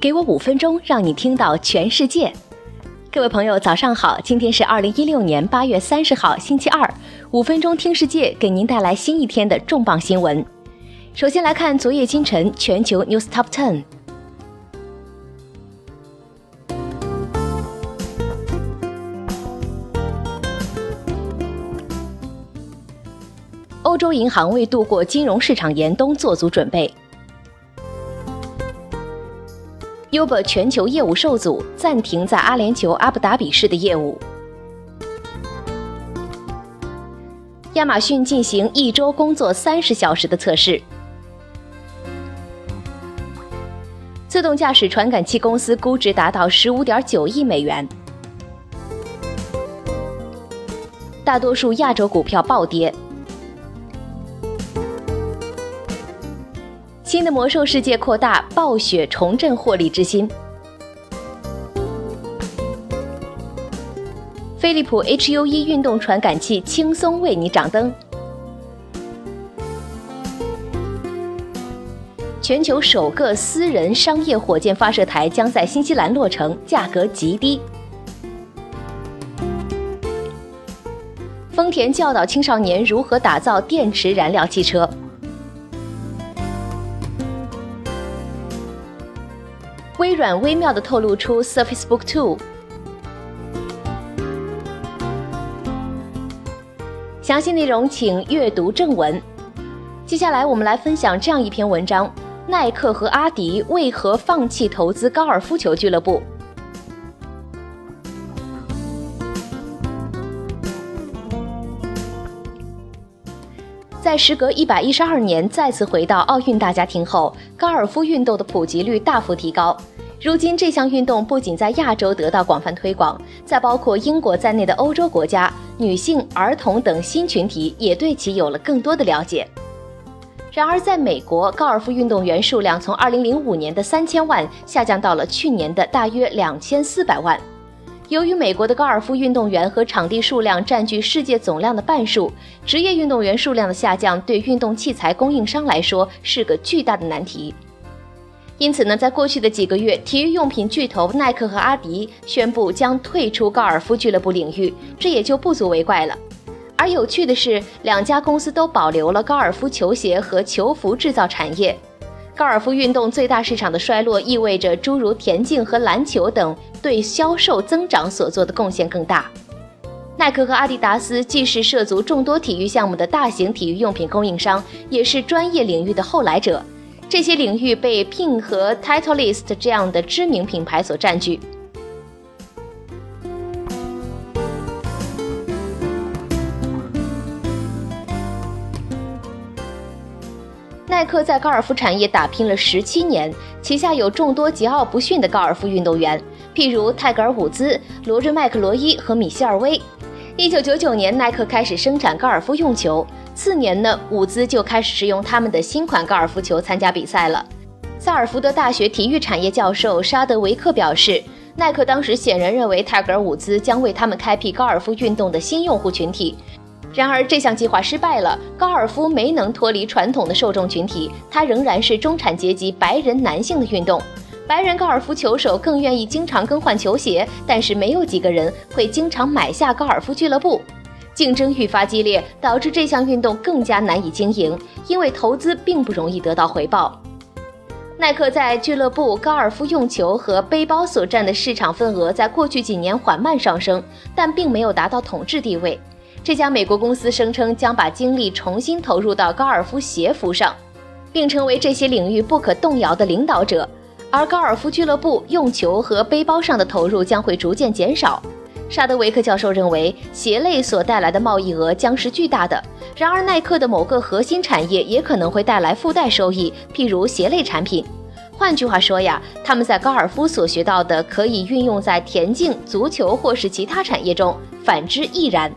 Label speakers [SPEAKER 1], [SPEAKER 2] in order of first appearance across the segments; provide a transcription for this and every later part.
[SPEAKER 1] 给我五分钟，让你听到全世界。各位朋友，早上好！今天是二零一六年八月三十号，星期二。五分钟听世界，给您带来新一天的重磅新闻。首先来看昨夜今晨全球 News Top Ten。欧洲银行为度过金融市场严冬做足准备。Uber 全球业务受阻，暂停在阿联酋阿布达比市的业务。亚马逊进行一周工作三十小时的测试。自动驾驶传感器公司估值达到十五点九亿美元。大多数亚洲股票暴跌。新的魔兽世界扩大，暴雪重振获利之心。飞利浦 HUE 运动传感器轻松为你掌灯。全球首个私人商业火箭发射台将在新西兰落成，价格极低。丰田教导青少年如何打造电池燃料汽车。微软微妙地透露出 Surface Book 2，详细内容请阅读正文。接下来我们来分享这样一篇文章：耐克和阿迪为何放弃投资高尔夫球俱乐部？在时隔一百一十二年再次回到奥运大家庭后，高尔夫运动的普及率大幅提高。如今，这项运动不仅在亚洲得到广泛推广，在包括英国在内的欧洲国家，女性、儿童等新群体也对其有了更多的了解。然而，在美国，高尔夫运动员数量从二零零五年的三千万下降到了去年的大约两千四百万。由于美国的高尔夫运动员和场地数量占据世界总量的半数，职业运动员数量的下降对运动器材供应商来说是个巨大的难题。因此呢，在过去的几个月，体育用品巨头耐克和阿迪宣布将退出高尔夫俱乐部领域，这也就不足为怪了。而有趣的是，两家公司都保留了高尔夫球鞋和球服制造产业。高尔夫运动最大市场的衰落，意味着诸如田径和篮球等对销售增长所做的贡献更大。耐克和阿迪达斯既是涉足众多体育项目的大型体育用品供应商，也是专业领域的后来者。这些领域被 Ping 和 Titleist 这样的知名品牌所占据。克在高尔夫产业打拼了十七年，旗下有众多桀骜不驯的高尔夫运动员，譬如泰格尔·伍兹、罗瑞·麦克罗伊和米歇尔·威。一九九九年，耐克开始生产高尔夫用球，次年呢，伍兹就开始使用他们的新款高尔夫球参加比赛了。萨尔福德大学体育产业教授沙德维克表示，耐克当时显然认为泰格尔·伍兹将为他们开辟高尔夫运动的新用户群体。然而，这项计划失败了。高尔夫没能脱离传统的受众群体，它仍然是中产阶级白人男性的运动。白人高尔夫球手更愿意经常更换球鞋，但是没有几个人会经常买下高尔夫俱乐部。竞争愈发激烈，导致这项运动更加难以经营，因为投资并不容易得到回报。耐克在俱乐部、高尔夫用球和背包所占的市场份额，在过去几年缓慢上升，但并没有达到统治地位。这家美国公司声称将把精力重新投入到高尔夫鞋服上，并成为这些领域不可动摇的领导者。而高尔夫俱乐部用球和背包上的投入将会逐渐减少。沙德维克教授认为，鞋类所带来的贸易额将是巨大的。然而，耐克的某个核心产业也可能会带来附带收益，譬如鞋类产品。换句话说呀，他们在高尔夫所学到的可以运用在田径、足球或是其他产业中，反之亦然。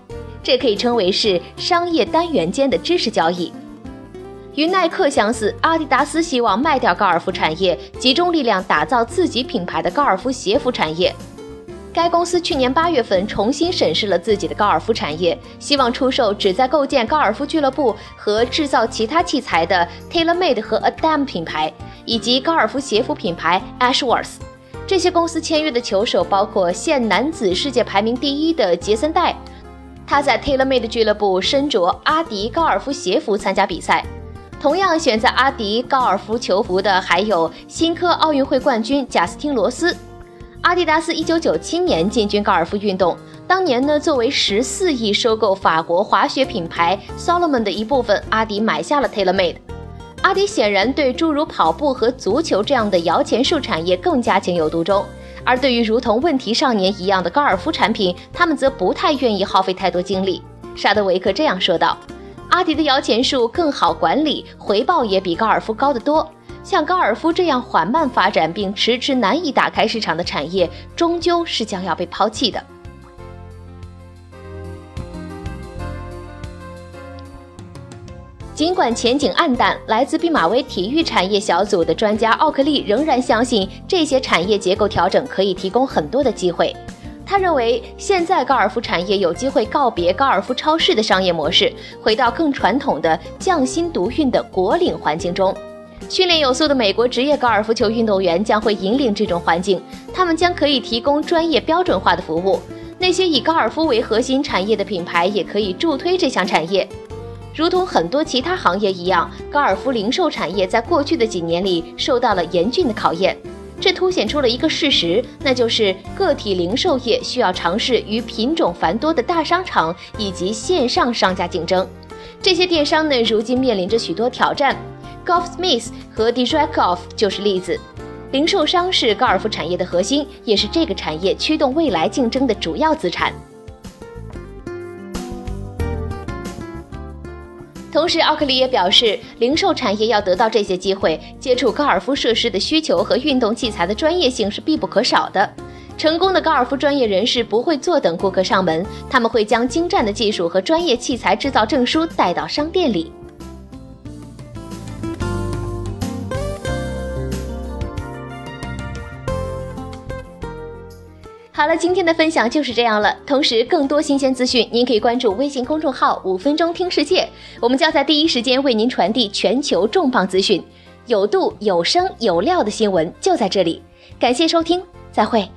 [SPEAKER 1] 这可以称为是商业单元间的知识交易。与耐克相似，阿迪达斯希望卖掉高尔夫产业，集中力量打造自己品牌的高尔夫鞋服产业。该公司去年八月份重新审视了自己的高尔夫产业，希望出售旨在构建高尔夫俱乐部和制造其他器材的 TaylorMade 和 Adam 品牌，以及高尔夫鞋服品牌 Ashworth。这些公司签约的球手包括现男子世界排名第一的杰森戴，他在 TaylorMade 俱乐部身着阿迪高尔夫鞋服参加比赛。同样选择阿迪高尔夫球服的还有新科奥运会冠军贾斯汀罗斯。阿迪达斯一九九七年进军高尔夫运动，当年呢，作为十四亿收购法国滑雪品牌 Salomon 的一部分，阿迪买下了 TaylorMade。阿迪显然对诸如跑步和足球这样的摇钱树产业更加情有独钟，而对于如同问题少年一样的高尔夫产品，他们则不太愿意耗费太多精力。沙德维克这样说道：“阿迪的摇钱树更好管理，回报也比高尔夫高得多。”像高尔夫这样缓慢发展并迟迟难以打开市场的产业，终究是将要被抛弃的。尽管前景暗淡，来自毕马威体育产业小组的专家奥克利仍然相信这些产业结构调整可以提供很多的机会。他认为，现在高尔夫产业有机会告别高尔夫超市的商业模式，回到更传统的匠心独运的国领环境中。训练有素的美国职业高尔夫球运动员将会引领这种环境，他们将可以提供专业标准化的服务。那些以高尔夫为核心产业的品牌也可以助推这项产业。如同很多其他行业一样，高尔夫零售产业在过去的几年里受到了严峻的考验。这凸显出了一个事实，那就是个体零售业需要尝试与品种繁多的大商场以及线上商家竞争。这些电商呢，如今面临着许多挑战。Golfsmith 和 Direct Golf 就是例子。零售商是高尔夫产业的核心，也是这个产业驱动未来竞争的主要资产。同时，奥克利也表示，零售产业要得到这些机会，接触高尔夫设施的需求和运动器材的专业性是必不可少的。成功的高尔夫专业人士不会坐等顾客上门，他们会将精湛的技术和专业器材制造证书带到商店里。好了，今天的分享就是这样了。同时，更多新鲜资讯，您可以关注微信公众号“五分钟听世界”，我们将在第一时间为您传递全球重磅资讯，有度、有声、有料的新闻就在这里。感谢收听，再会。